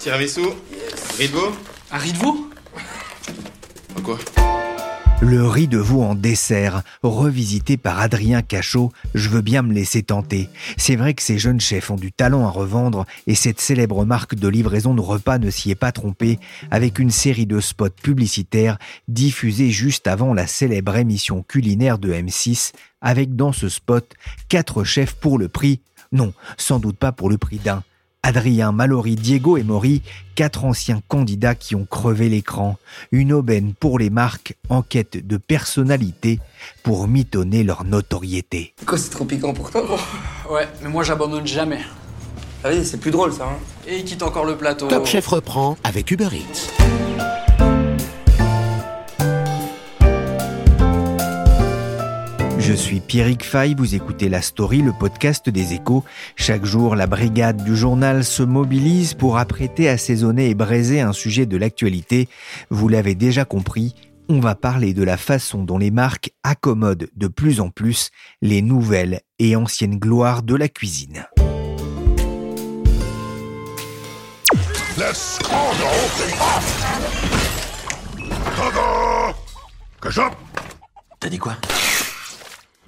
Tiramisu, riz de veau. Un riz de veau? Quoi? Le riz de veau en dessert, revisité par Adrien Cachot, je veux bien me laisser tenter. C'est vrai que ces jeunes chefs ont du talent à revendre et cette célèbre marque de livraison de repas ne s'y est pas trompée avec une série de spots publicitaires diffusés juste avant la célèbre émission culinaire de M6 avec dans ce spot quatre chefs pour le prix, non, sans doute pas pour le prix d'un, Adrien, Mallory, Diego et Maury, quatre anciens candidats qui ont crevé l'écran. Une aubaine pour les marques en quête de personnalité pour mitonner leur notoriété. Quoi, c'est trop piquant pour toi, gros? Ouais, mais moi j'abandonne jamais. Ah oui, c'est plus drôle, ça. Hein. Et il quitte encore le plateau. Top Chef reprend avec Uber Eats. Je suis Pierrick Fay, vous écoutez La Story, le podcast des échos. Chaque jour, la brigade du journal se mobilise pour apprêter, assaisonner et braiser un sujet de l'actualité. Vous l'avez déjà compris, on va parler de la façon dont les marques accommodent de plus en plus les nouvelles et anciennes gloires de la cuisine. T'as dit quoi?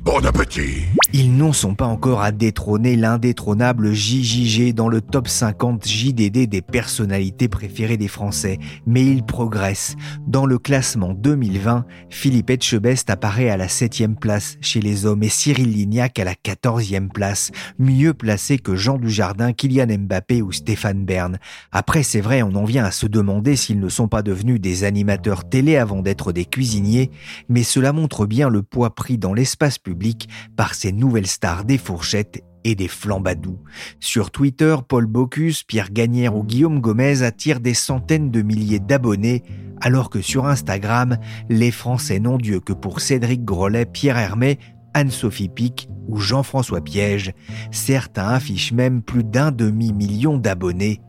Bon appétit Ils n'en sont pas encore à détrôner l'indétrônable JJG dans le top 50 JDD des personnalités préférées des Français, mais ils progressent. Dans le classement 2020, Philippe Etchebest apparaît à la 7e place chez les hommes et Cyril Lignac à la 14e place, mieux placé que Jean Dujardin, Kylian Mbappé ou Stéphane Bern. Après, c'est vrai, on en vient à se demander s'ils ne sont pas devenus des animateurs télé avant d'être des cuisiniers, mais cela montre bien le poids pris dans l'espace public par ces nouvelles stars des fourchettes et des flambadous. Sur Twitter, Paul Bocuse, Pierre Gagnère ou Guillaume Gomez attirent des centaines de milliers d'abonnés, alors que sur Instagram, les Français n'ont Dieu que pour Cédric Grolet, Pierre Hermé, Anne-Sophie Pic ou Jean-François Piège. Certains affichent même plus d'un demi-million d'abonnés,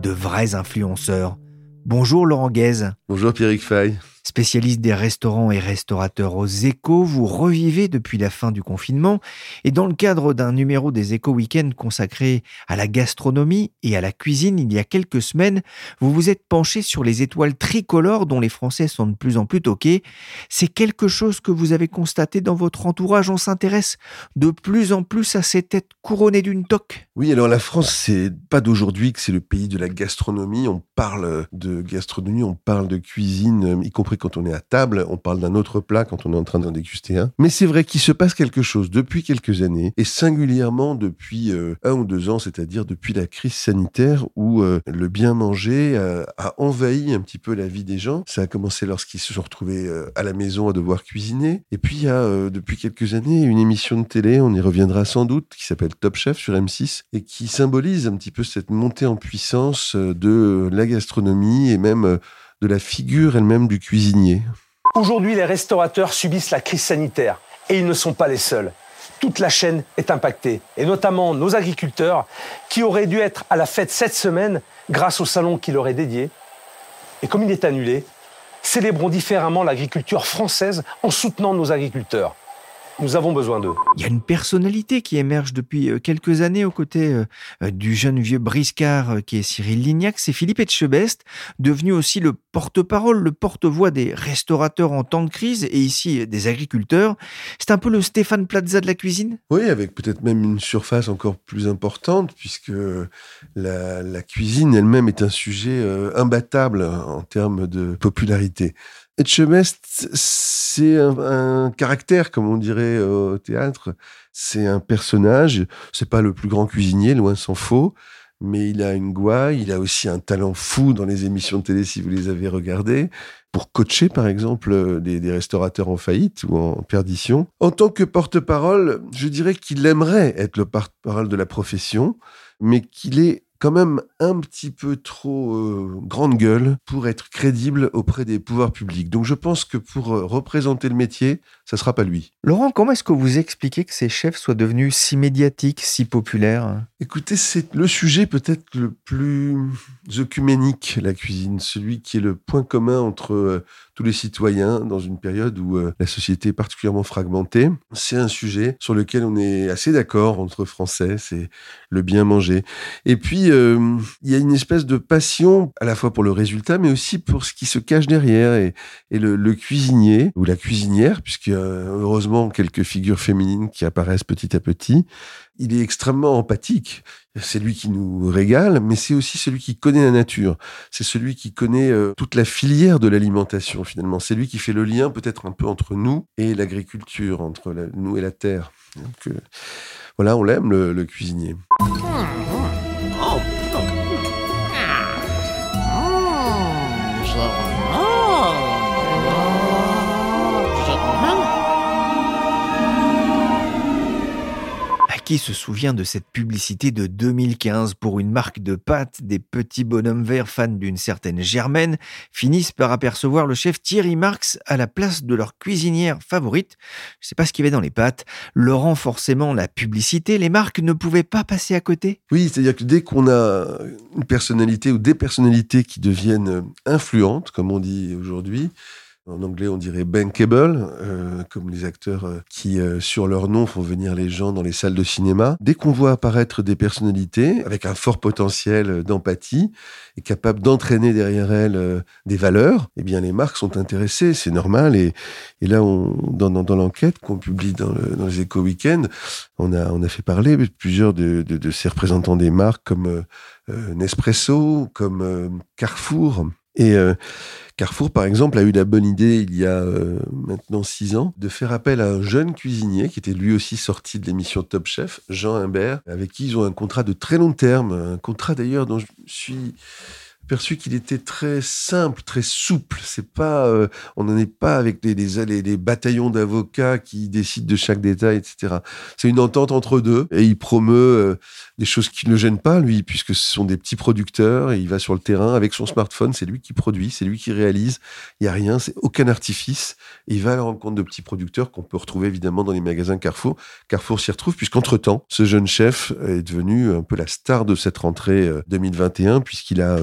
de vrais influenceurs. Bonjour Laurent Guez. Bonjour Pierrick Fay. Spécialiste des restaurants et restaurateurs aux échos, vous revivez depuis la fin du confinement et dans le cadre d'un numéro des échos week-end consacré à la gastronomie et à la cuisine il y a quelques semaines, vous vous êtes penché sur les étoiles tricolores dont les Français sont de plus en plus toqués. C'est quelque chose que vous avez constaté dans votre entourage? On s'intéresse de plus en plus à ces têtes couronnées d'une toque. Oui, alors la France, c'est pas d'aujourd'hui que c'est le pays de la gastronomie. On parle de gastronomie, on parle de cuisine, y compris quand on est à table, on parle d'un autre plat quand on est en train d'en déguster un. Mais c'est vrai qu'il se passe quelque chose depuis quelques années, et singulièrement depuis euh, un ou deux ans, c'est-à-dire depuis la crise sanitaire où euh, le bien manger euh, a envahi un petit peu la vie des gens. Ça a commencé lorsqu'ils se sont retrouvés à la maison à devoir cuisiner. Et puis il y a depuis quelques années une émission de télé, on y reviendra sans doute, qui s'appelle Top Chef sur M6 et qui symbolise un petit peu cette montée en puissance de la gastronomie et même de la figure elle-même du cuisinier. Aujourd'hui, les restaurateurs subissent la crise sanitaire et ils ne sont pas les seuls. Toute la chaîne est impactée, et notamment nos agriculteurs qui auraient dû être à la fête cette semaine grâce au salon qui leur est dédié. Et comme il est annulé, célébrons différemment l'agriculture française en soutenant nos agriculteurs. Nous avons besoin d'eux. Il y a une personnalité qui émerge depuis euh, quelques années aux côtés euh, euh, du jeune vieux briscard qui est Cyril Lignac. C'est Philippe Etchebest, devenu aussi le porte-parole, le porte-voix des restaurateurs en temps de crise et ici des agriculteurs. C'est un peu le Stéphane Plaza de la cuisine? Oui, avec peut-être même une surface encore plus importante puisque la, cuisine elle-même est un sujet imbattable en termes de popularité. Etchebest, c'est un, caractère, comme on dirait au théâtre. C'est un personnage. C'est pas le plus grand cuisinier, loin s'en faut. mais il a une gouaille, il a aussi un talent fou dans les émissions de télé si vous les avez regardées, pour coacher par exemple des, des restaurateurs en faillite ou en perdition. En tant que porte-parole, je dirais qu'il aimerait être le porte-parole de la profession, mais qu'il est quand même un petit peu trop euh, grande gueule pour être crédible auprès des pouvoirs publics. Donc je pense que pour euh, représenter le métier, ça sera pas lui. Laurent, comment est-ce que vous expliquez que ces chefs soient devenus si médiatiques, si populaires? Écoutez, c'est le sujet peut-être le plus œcuménique, la cuisine, celui qui est le point commun entre euh, tous les citoyens dans une période où la société est particulièrement fragmentée. C'est un sujet sur lequel on est assez d'accord entre Français, c'est le bien manger. Et puis, euh, il y a une espèce de passion à la fois pour le résultat, mais aussi pour ce qui se cache derrière. Et, le, cuisinier ou la cuisinière, a heureusement quelques figures féminines qui apparaissent petit à petit, il est extrêmement empathique. C'est lui qui nous régale, mais c'est aussi celui qui connaît la nature. C'est celui qui connaît euh, toute la filière de l'alimentation finalement. C'est lui qui fait le lien peut-être un peu entre nous et l'agriculture, entre nous et la terre. Euh, voilà, on l'aime le, cuisinier. Qui se souvient de cette publicité de 2015 pour une marque de pâtes Des petits bonhommes verts fans d'une certaine Germaine finissent par apercevoir le chef Thierry Marx à la place de leur cuisinière favorite. Je sais pas ce qu'il y avait dans les pâtes. Laurent, forcément, la publicité, les marques ne pouvaient pas passer à côté? Oui, c'est-à-dire que dès qu'on a une personnalité ou des personnalités qui deviennent influentes, comme on dit aujourd'hui, en anglais, on dirait bankable, euh, comme les acteurs euh, qui, euh, sur leur nom, font venir les gens dans les salles de cinéma. Dès qu'on voit apparaître des personnalités avec un fort potentiel d'empathie et capables d'entraîner derrière elles des valeurs, eh bien, les marques sont intéressées, c'est normal. Et, et là, on, dans, dans, l'enquête qu'on publie dans, le, dans les éco week on a, on a fait parler plusieurs de, de, de ces représentants des marques comme Nespresso, comme Carrefour. Et Carrefour, par exemple, a eu la bonne idée, il y a euh, maintenant six ans, de faire appel à un jeune cuisinier qui était lui aussi sorti de l'émission Top Chef, Jean Imbert, avec qui ils ont un contrat de très long terme, un contrat d'ailleurs dont je suis perçu qu'il était très simple, très souple. C'est pas, euh, on n'en est pas avec des, bataillons d'avocats qui décident de chaque détail, etc. C'est une entente entre deux et il promeut euh, des choses qui ne le gênent pas, lui, puisque ce sont des petits producteurs et il va sur le terrain avec son smartphone. C'est lui qui produit, c'est lui qui réalise. Il y a rien, c'est aucun artifice. il va à la rencontre de petits producteurs qu'on peut retrouver évidemment dans les magasins Carrefour. Carrefour s'y retrouve puisqu'entre temps, ce jeune chef est devenu un peu la star de cette rentrée 2021 euh, puisqu'il a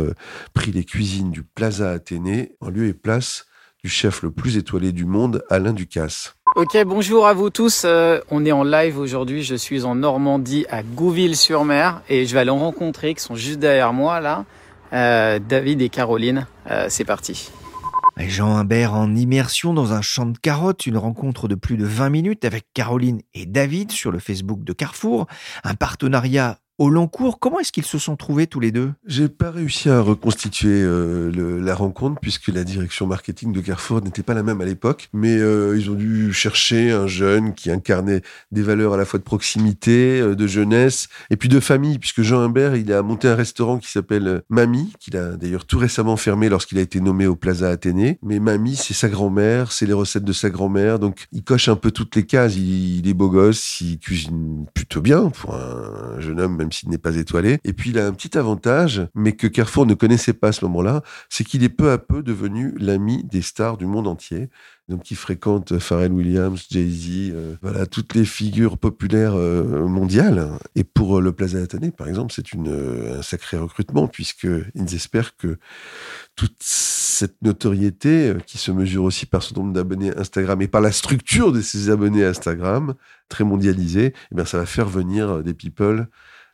pris les cuisines du Plaza Athénée en lieu et place du chef le plus étoilé du monde, Alain Ducasse. Ok, bonjour à vous tous. Euh, on est en live aujourd'hui. Je suis en Normandie, à Gouville-sur-Mer, et je vais aller en rencontrer, qui sont juste derrière moi là, euh, David et Caroline. Euh, c'est parti. Jean Humbert en immersion dans un champ de carottes, une rencontre de plus de 20 minutes avec Caroline et David sur le Facebook de Carrefour, un partenariat au long cours. Comment est-ce qu'ils se sont trouvés tous les deux? J'ai pas réussi à reconstituer euh, la rencontre puisque la direction marketing de Carrefour n'était pas la même à l'époque. Mais euh, ils ont dû chercher un jeune qui incarnait des valeurs à la fois de proximité, euh, de jeunesse et puis de famille. Puisque Jean Humbert, il a monté un restaurant qui s'appelle Mamie, qu'il a d'ailleurs tout récemment fermé lorsqu'il a été nommé au Plaza Athénée. Mais Mamie, c'est sa grand-mère, c'est les recettes de sa grand-mère. Donc il coche un peu toutes les cases. Il, il est beau gosse, il cuisine plutôt bien pour un jeune homme, même s'il n'est pas étoilé. Et puis il a un petit avantage, mais que Carrefour ne connaissait pas à ce moment-là, c'est qu'il est peu à peu devenu l'ami des stars du monde entier. Donc il fréquente Pharrell Williams, Jay-Z, euh, voilà toutes les figures populaires euh, mondiales. Et pour euh, le Plaza Athénée, par exemple, c'est un sacré recrutement puisqu'ils espèrent que toute cette notoriété qui se mesure aussi par son nombre d'abonnés Instagram et par la structure de ces abonnés Instagram très mondialisés, eh bien ça va faire venir des people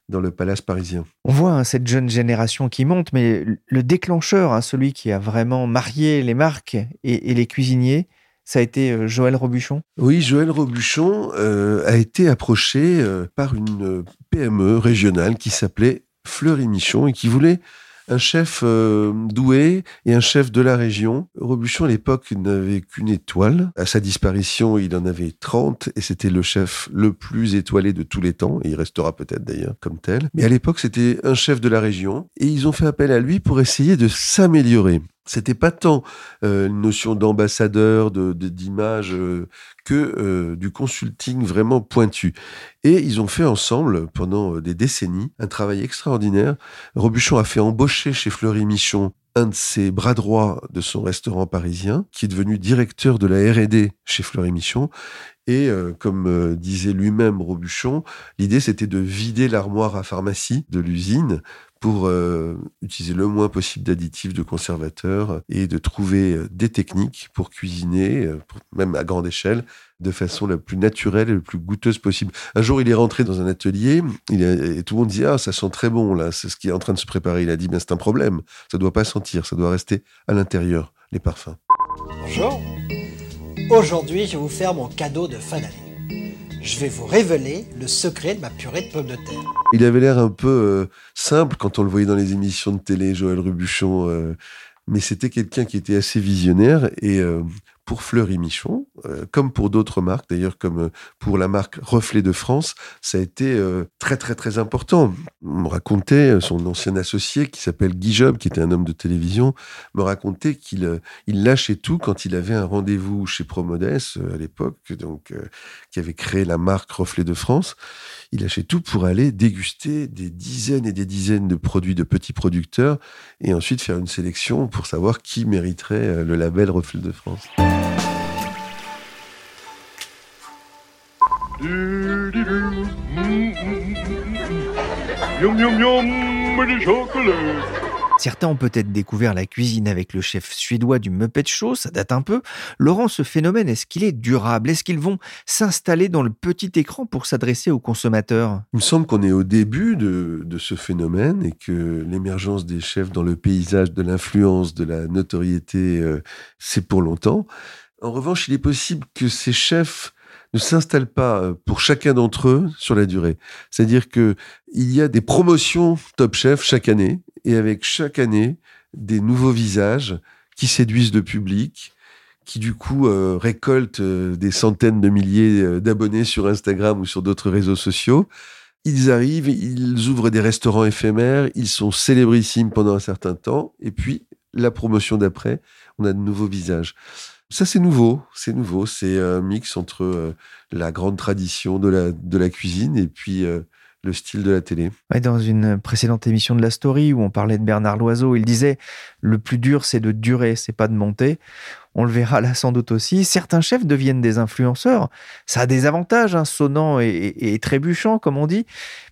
dans le palace parisien. On voit hein, cette jeune génération qui monte, mais le déclencheur, hein, celui qui a vraiment marié les marques et, les cuisiniers, ça a été euh, Joël Robuchon? Oui, Joël Robuchon euh, a été approché euh, par une PME régionale qui s'appelait Fleury Michon et qui voulait un chef euh, doué et un chef de la région. Robuchon, à l'époque, n'avait qu'une étoile. À sa disparition, il en avait 30 et c'était le chef le plus étoilé de tous les temps. Et il restera peut-être d'ailleurs comme tel. Mais à l'époque, c'était un chef de la région et ils ont fait appel à lui pour essayer de s'améliorer. C'était pas tant euh, une notion d'ambassadeur, de, d'image, euh, que euh, du consulting vraiment pointu. Et ils ont fait ensemble, pendant des décennies, un travail extraordinaire. Robuchon a fait embaucher chez Fleury Michon un de ses bras droits de son restaurant parisien, qui est devenu directeur de la R&D chez Fleury Michon. Et comme disait lui-même Robuchon, l'idée c'était de vider l'armoire à pharmacie de l'usine pour euh, utiliser le moins possible d'additifs, de conservateurs et de trouver euh, des techniques pour cuisiner, euh, même à grande échelle, de façon la plus naturelle et la plus goûteuse possible. Un jour, il est rentré dans un atelier et tout le monde dit Ah, ça sent très bon, là, c'est ce qui est en train de se préparer. Il a dit Ben, c'est un problème, ça ne doit pas sentir, ça doit rester à l'intérieur, les parfums. Bonjour. Aujourd'hui, je vais vous faire mon cadeau de fin d'année je vais vous révéler le secret de ma purée de pommes de terre. Il avait l'air un peu euh, simple quand on le voyait dans les émissions de télé, Joël Rubuchon, euh, mais c'était quelqu'un qui était assez visionnaire et euh, pour Fleury Michon, euh, comme pour d'autres marques, d'ailleurs comme euh, pour la marque Reflet de France, ça a été euh, très très très important. On me racontait, son ancien associé qui s'appelle Guy Job, qui était un homme de télévision, me racontait qu'il il lâchait tout quand il avait un rendez-vous chez Promodes à l'époque, donc qui avait créé la marque Reflet de France. Il lâchait tout pour aller déguster des dizaines et des dizaines de produits de petits producteurs et ensuite faire une sélection pour savoir qui mériterait le label Reflet de France. Yum yum yum with the chocolate. Certains ont peut-être découvert la cuisine avec le chef suédois du Muppet Show, ça date un peu. Laurent, ce phénomène, est-ce qu'il est durable? Est-ce qu'ils vont s'installer dans le petit écran pour s'adresser aux consommateurs? Il me semble qu'on est au début de, ce phénomène et que l'émergence des chefs dans le paysage de l'influence, de la notoriété, euh, c'est pour longtemps. En revanche, il est possible que ces chefs ne s'installent pas euh, pour chacun d'entre eux sur la durée. C'est-à-dire que il y a des promotions Top Chef chaque année et avec chaque année des nouveaux visages qui séduisent le public, qui du coup euh, récoltent euh, des centaines de milliers d'abonnés sur Instagram ou sur d'autres réseaux sociaux. Ils arrivent, ils ouvrent des restaurants éphémères, ils sont célébrissimes pendant un certain temps, et puis la promotion d'après, on a de nouveaux visages. Ça, c'est nouveau. C'est nouveau. C'est un mix entre euh, la grande tradition de la, de la cuisine et puis euh, le style de la télé. dans une précédente émission de la Story où on parlait de Bernard Loiseau, il disait le plus dur, c'est de durer, c'est pas de monter. On le verra là sans doute aussi. Certains chefs deviennent des influenceurs. Ça a des avantages, hein, et, et, trébuchant, comme on dit.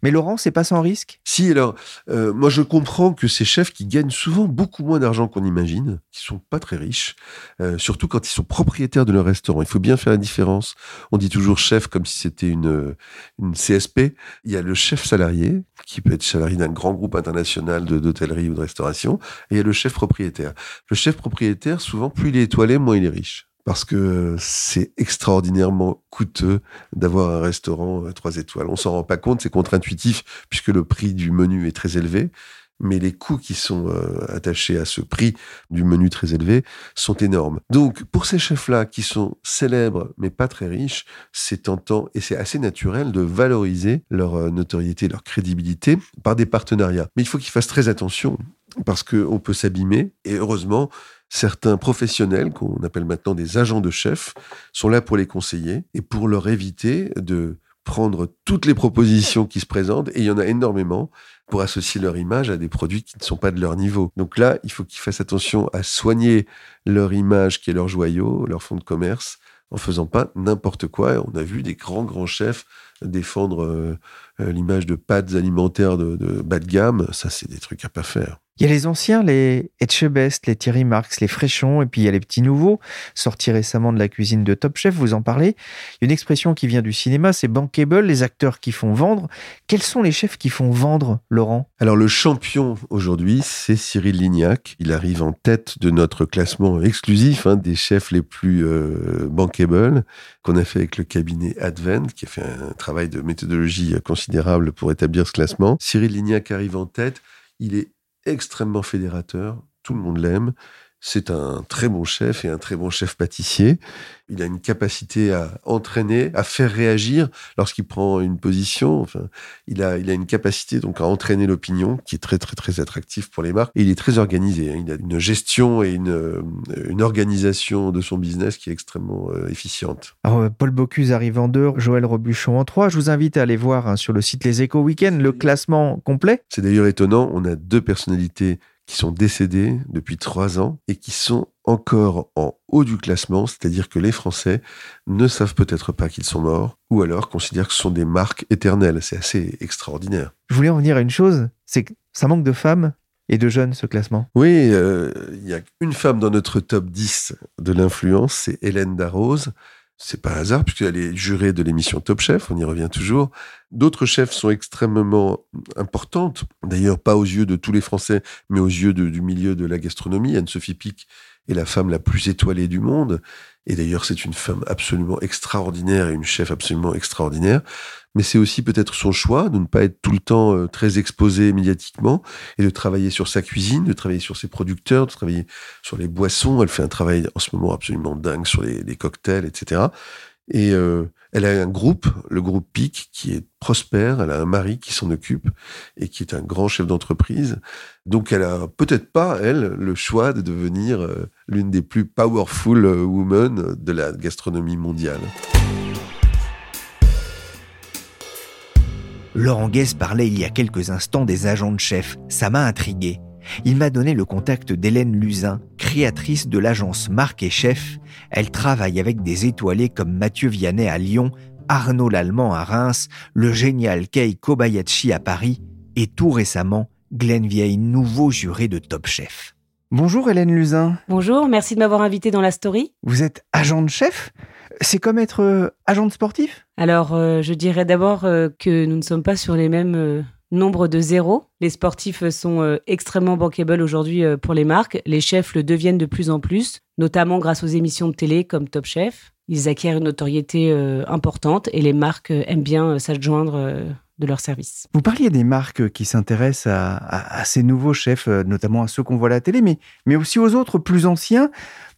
Mais Laurent, c'est pas sans risque? Si, alors, euh, moi je comprends que ces chefs qui gagnent souvent beaucoup moins d'argent qu'on imagine, qui sont pas très riches, euh, surtout quand ils sont propriétaires de leur restaurant. Il faut bien faire la différence. On dit toujours chef comme si c'était une, une CSP. Il y a le chef salarié, qui peut être salarié d'un grand groupe international d'hôtellerie ou de restauration, et il y a le chef propriétaire. Le chef propriétaire, souvent, plus il est étoilé, moins il est riche. Parce que c'est extraordinairement coûteux d'avoir un restaurant à trois étoiles. On s'en rend pas compte, c'est contre-intuitif puisque le prix du menu est très élevé mais les coûts qui sont euh, attachés à ce prix du menu très élevé sont énormes. Donc, pour ces chefs-là qui sont célèbres mais pas très riches, c'est tentant et c'est assez naturel de valoriser leur euh, notoriété, leur crédibilité par des partenariats. Mais il faut qu'ils fassent très attention parce qu'on peut s'abîmer et heureusement, certains professionnels, qu'on appelle maintenant des agents de chef, sont là pour les conseiller et pour leur éviter de prendre toutes les propositions qui se présentent, et il y en a énormément, pour associer leur image à des produits qui ne sont pas de leur niveau. Donc là, il faut qu'ils fassent attention à soigner leur image qui est leur joyau, leur fonds de commerce, en faisant pas n'importe quoi. On a vu des grands, grands chefs défendre euh, l'image de pâtes alimentaires de, de bas de gamme. Ça, c'est des trucs à pas faire. Il y a les anciens, les Etchebest, les Thierry Marx, les Fréchons, et puis il y a les petits nouveaux, sortis récemment de la cuisine de Top Chef, vous en parlez. Il y a une expression qui vient du cinéma, c'est bankable, les acteurs qui font vendre. Quels sont les chefs qui font vendre, Laurent? Alors le champion aujourd'hui, c'est Cyril Lignac. Il arrive en tête de notre classement exclusif hein, des chefs les plus euh, bankable qu'on a fait avec le cabinet Advent, qui a fait un travail de méthodologie considérable pour établir ce classement. Cyril Lignac arrive en tête. Il est extrêmement fédérateur. Tout le monde l'aime. C'est un très bon chef et un très bon chef pâtissier. Il a une capacité à entraîner, à faire réagir lorsqu'il prend une position. Enfin, il a, il a une capacité donc à entraîner l'opinion qui est très très très attractif pour les marques. Et il est très organisé. hein. Il a une gestion et une, euh, une organisation de son business qui est extrêmement euh, efficiente. Alors, euh, Paul Bocuse arrive en deux, Joël Robuchon en trois. Je vous invite à aller voir hein, sur le site Les Échos Week-end le classement complet. C'est d'ailleurs étonnant. On a deux personnalités qui sont décédées depuis trois ans et qui sont encore en haut du classement, c'est-à-dire que les Français ne savent peut-être pas qu'ils sont morts, ou alors considèrent que ce sont des marques éternelles. C'est assez extraordinaire. Je voulais en venir à une chose, c'est que ça manque de femmes et de jeunes ce classement. Oui, euh, il y a une femme dans notre top 10 de l'influence, c'est Hélène Darroze. C'est pas un hasard puisqu'elle est jurée de l'émission Top Chef, on y revient toujours. D'autres chefs sont extrêmement importantes, d'ailleurs pas aux yeux de tous les Français, mais aux yeux du milieu de la gastronomie. Anne-Sophie Pic est la femme la plus étoilée du monde. Et d'ailleurs, c'est une femme absolument extraordinaire et une chef absolument extraordinaire. Mais c'est aussi peut-être son choix de ne pas être tout le temps euh, très exposé médiatiquement et de travailler sur sa cuisine, de travailler sur ses producteurs, de travailler sur les boissons. Elle fait un travail en ce moment absolument dingue sur les, les cocktails, etc. Et euh, elle a un groupe, le groupe PIC, qui est prospère. Elle a un mari qui s'en occupe et qui est un grand chef d'entreprise. Donc elle a peut-être pas, elle, le choix de devenir euh, l'une des plus powerful euh, women de la gastronomie mondiale. Laurent Guess parlait il y a quelques instants des agents de chef. Ça m'a intrigué. Il m'a donné le contact d'Hélène Luzin, créatrice de l'agence Marque et Chef. Elle travaille avec des étoilés comme Mathieu Vianney à Lyon, Arnaud Lallemand à Reims, le génial Kei Kobayashi à Paris et tout récemment Glenn Vieille, nouveau juré de Top Chef. Bonjour Hélène Luzin. Bonjour, merci de m'avoir invité dans la story. Vous êtes agent de chef? C'est comme être euh, agent de sportif? Alors, euh, je dirais d'abord euh, que nous ne sommes pas sur les mêmes nombres de zéro. Les sportifs sont euh, extrêmement bankable aujourd'hui euh, pour les marques. Les chefs le deviennent de plus en plus, notamment grâce aux émissions de télé comme Top Chef. Ils acquièrent une notoriété euh, importante et les marques aiment bien s'adjoindre de leurs services. Vous parliez des marques qui s'intéressent à, à- à ces nouveaux chefs, euh, notamment à ceux qu'on voit à la télé, mais, mais aussi aux autres plus anciens.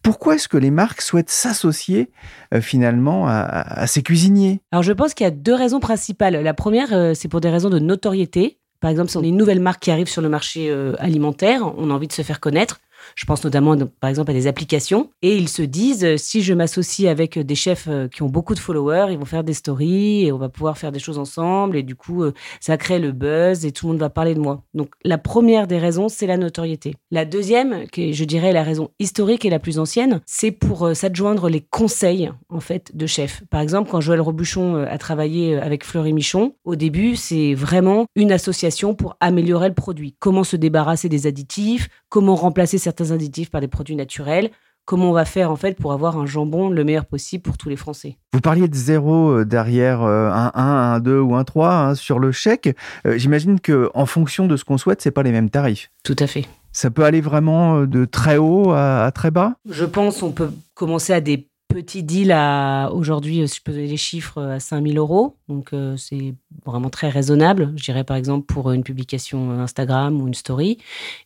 Pourquoi est-ce que les marques souhaitent s'associer euh, finalement à, à- à ces cuisiniers? Alors je pense qu'il y a deux raisons principales. La première, euh, c'est pour des raisons de notoriété. Par exemple, si on a une nouvelle marque qui arrive sur le marché euh, alimentaire, on a envie de se faire connaître. Je pense notamment, par exemple, à des applications. Et ils se disent, euh, si je m'associe avec des chefs euh, qui ont beaucoup de followers, ils vont faire des stories et on va pouvoir faire des choses ensemble. Et du coup, euh, ça crée le buzz et tout le monde va parler de moi. Donc, la première des raisons, c'est la notoriété. La deuxième, qui est, je dirais, la raison historique et la plus ancienne, c'est pour euh, s'adjoindre les conseils, en fait, de chefs. Par exemple, quand Joël Robuchon euh, a travaillé euh, avec Fleury Michon, au début, c'est vraiment une association pour améliorer le produit. Comment se débarrasser des additifs, comment remplacer certains additifs par des produits naturels, comment on va faire en fait pour avoir un jambon le meilleur possible pour tous les Français? Vous parliez de zéro euh, derrière euh, un 1, un 2 ou un 3 hein, sur le chèque. Euh, J'imagine que en fonction de ce qu'on souhaite, c'est pas les mêmes tarifs. Tout à fait. Ça peut aller vraiment de très haut à, à très bas? Je pense on peut commencer à des petits deals à aujourd'hui, euh, si je peux donner les chiffres, euh, à 5000 euros. Donc euh, c'est vraiment très raisonnable. Je dirais par exemple pour une publication Instagram ou une story.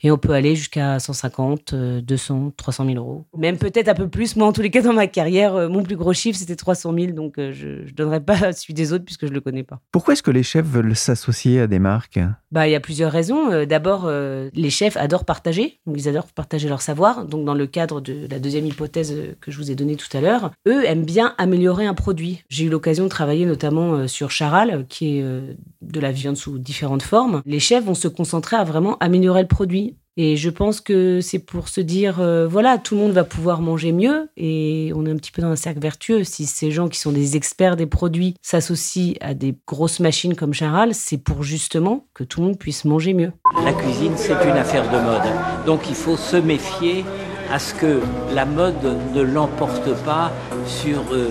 Et on peut aller jusqu'à 150, euh, 200, 300 000 euros. Même peut-être un peu plus. Moi, en tous les cas, dans ma carrière, mon plus gros chiffre, c'était 300 000. Donc je ne donnerai pas celui des autres puisque je ne le connais pas. Pourquoi est-ce que les chefs veulent s'associer à des marques? Bah, il y a plusieurs raisons. D'abord, les chefs adorent partager, donc ils adorent partager leur savoir. Donc, dans le cadre de la deuxième hypothèse que je vous ai donnée tout à l'heure, eux aiment bien améliorer un produit. J'ai eu l'occasion de travailler notamment euh, sur Charal, qui est euh, de la viande sous différentes formes. Les chefs vont se concentrer à vraiment améliorer le produit. Et je pense que c'est pour se dire, euh, voilà, tout le monde va pouvoir manger mieux et on est un petit peu dans un cercle vertueux. Si ces gens qui sont des experts des produits s'associent à des grosses machines comme Charal, c'est pour justement que tout le monde puisse manger mieux. La cuisine, c'est une affaire de mode. Donc il faut se méfier à ce que la mode ne l'emporte pas sur euh,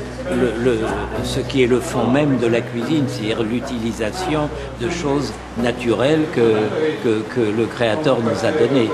le, ce qui est le fond même de la cuisine, c'est-à-dire l'utilisation de choses naturelles que, que, que le Créateur nous a données.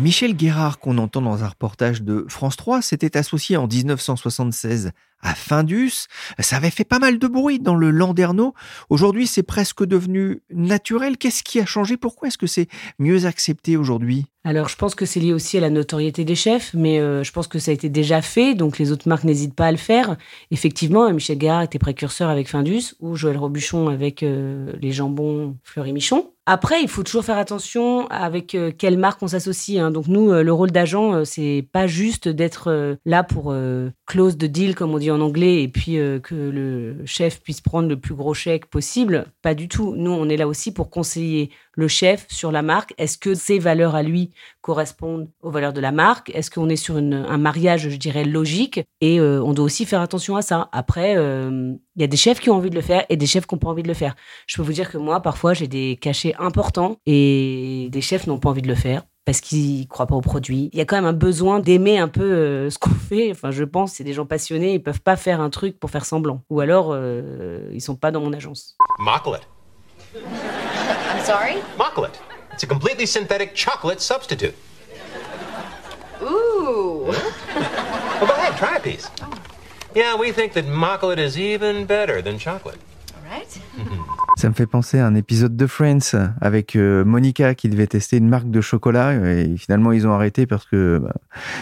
Michel Guérard, qu'on entend dans un reportage de France 3, s'était associé en 1976 à Findus. Ça avait fait pas mal de bruit dans le Landerneau. Aujourd'hui, c'est presque devenu naturel. Qu'est-ce qui a changé? Pourquoi est-ce que c'est mieux accepté aujourd'hui? Alors, je pense que c'est lié aussi à la notoriété des chefs, mais euh, je pense que ça a été déjà fait, donc les autres marques n'hésitent pas à le faire. Effectivement, Michel Guérard était précurseur avec Findus ou Joël Robuchon avec euh, les jambons Fleury Michon. Après, il faut toujours faire attention avec euh, quelle marque on s'associe. Hein. Donc nous, euh, le rôle d'agent, euh, c'est pas juste d'être là pour close de deal, comme on dit en anglais, et puis que le chef puisse prendre le plus gros chèque possible. Pas du tout. Nous, on est là aussi pour conseiller le chef sur la marque. Est-ce que ses valeurs à lui correspondent aux valeurs de la marque? Est-ce qu'on est sur une- un mariage, je dirais, logique? Et euh, on doit aussi faire attention à ça. Après, euh, il y a des chefs qui ont envie de le faire et des chefs qui n'ont pas envie de le faire. Je peux vous dire que moi, parfois, j'ai des cachets importants et des chefs n'ont pas envie de le faire parce qu'ils croient pas au produit. Il y a quand même un besoin d'aimer un peu euh, ce qu'on fait. Enfin, je pense, c'est des gens passionnés, ils peuvent pas faire un truc pour faire semblant. Ou alors, euh, ils sont pas dans mon agence. Mocklet. I'm sorry? Mocklet. It's a completely synthetic chocolate substitute. Ooh. Well, go ahead, try a piece. Yeah, we think that Mocklet is even better than chocolate. All right. Ça me fait penser à un épisode de Friends avec euh, Monica qui devait tester une marque de chocolat et finalement ils ont arrêté parce que bah,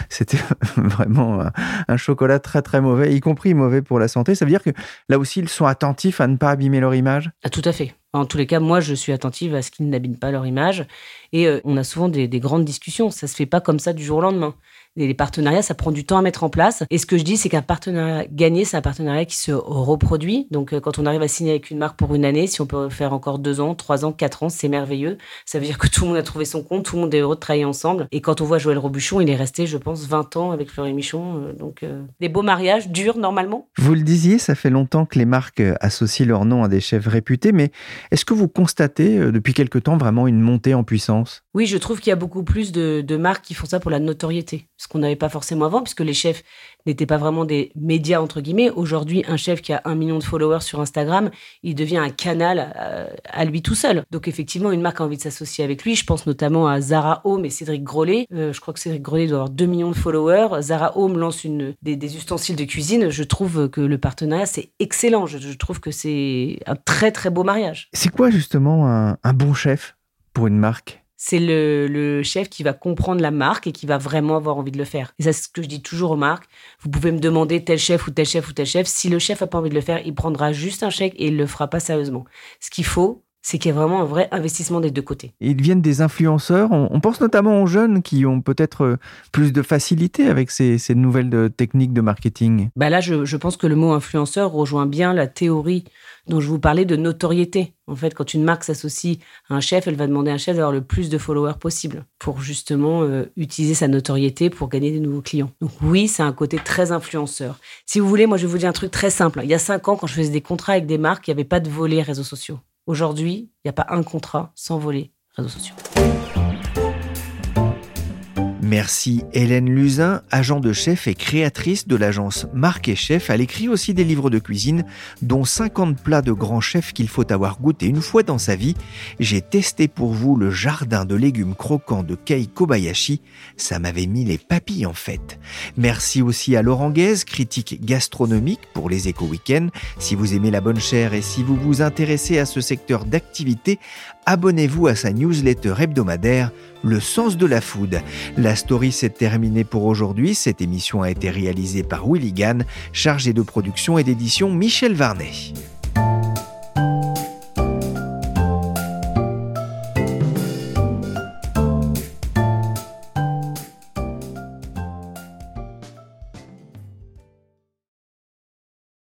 c'était vraiment un, un chocolat très très mauvais, y compris mauvais pour la santé. Ça veut dire que là aussi ils sont attentifs à ne pas abîmer leur image? Ah, tout à fait. En tous les cas, moi, je suis attentive à ce qu'ils n'abîment pas leur image. Et euh, on a souvent des, des grandes discussions. Ça se fait pas comme ça du jour au lendemain. Les partenariats, ça prend du temps à mettre en place. Et ce que je dis, c'est qu'un partenariat gagné, c'est un partenariat qui se reproduit. Donc, euh, quand on arrive à signer avec une marque pour une année, si on peut faire encore deux ans, trois ans, quatre ans, c'est merveilleux. Ça veut dire que tout le monde a trouvé son compte, tout le monde est heureux de travailler ensemble. Et quand on voit Joël Robuchon, il est resté, je pense, 20 ans avec Fleury Michon. Euh, donc, euh, des beaux mariages durent normalement. Vous le disiez, ça fait longtemps que les marques associent leur nom à des chefs réputés, mais est-ce que vous constatez depuis quelque temps vraiment une montée en puissance? Oui, je trouve qu'il y a beaucoup plus de, de marques qui font ça pour la notoriété, ce qu'on n'avait pas forcément avant, puisque les chefs n'étaient pas vraiment des médias, entre guillemets. Aujourd'hui, un chef qui a un million de followers sur Instagram, il devient un canal euh, à lui tout seul. Donc effectivement, une marque a envie de s'associer avec lui. Je pense notamment à Zara Home et Cédric Grolet. Euh, je crois que Cédric Grolet doit avoir 2 millions de followers. Zara Home lance des, ustensiles de cuisine. Je trouve que le partenariat, c'est excellent. Je, trouve que c'est un très très beau mariage. C'est quoi justement un bon chef pour une marque? C'est le, chef qui va comprendre la marque et qui va vraiment avoir envie de le faire. Et ça, c'est ce que je dis toujours aux marques. Vous pouvez me demander tel chef ou tel chef ou tel chef. Si le chef n'a pas envie de le faire, il prendra juste un chèque et il le fera pas sérieusement. Ce qu'il faut, c'est qu'il y a vraiment un vrai investissement des deux côtés. Ils deviennent des influenceurs. On, pense notamment aux jeunes qui ont peut-être plus de facilité avec ces, ces nouvelles de techniques de marketing. Bah là, je, je pense que le mot influenceur rejoint bien la théorie dont je vous parlais de notoriété. En fait, quand une marque s'associe à un chef, elle va demander à un chef d'avoir le plus de followers possible pour justement euh, utiliser sa notoriété pour gagner des nouveaux clients. Donc oui, c'est un côté très influenceur. Si vous voulez, moi je vais vous dire un truc très simple. Il y a cinq ans, quand je faisais des contrats avec des marques, il n'y avait pas de volet réseaux sociaux. Aujourd'hui, il n'y a pas un contrat sans volet réseaux sociaux. Merci Hélène Luzin, agent de chef et créatrice de l'agence Marque et Chef. Elle écrit aussi des livres de cuisine, dont 50 plats de grands chefs qu'il faut avoir goûté une fois dans sa vie. J'ai testé pour vous le jardin de légumes croquants de Kei Kobayashi. Ça m'avait mis les papilles en fait. Merci aussi à Laurent Guez, critique gastronomique pour les Éco Week-ends. Si vous aimez la bonne chair et si vous vous intéressez à ce secteur d'activité, abonnez-vous à sa newsletter hebdomadaire Le sens de la food. La story s'est terminée pour aujourd'hui. Cette émission a été réalisée par Willy Gann, chargé de production et d'édition Michel Varnet.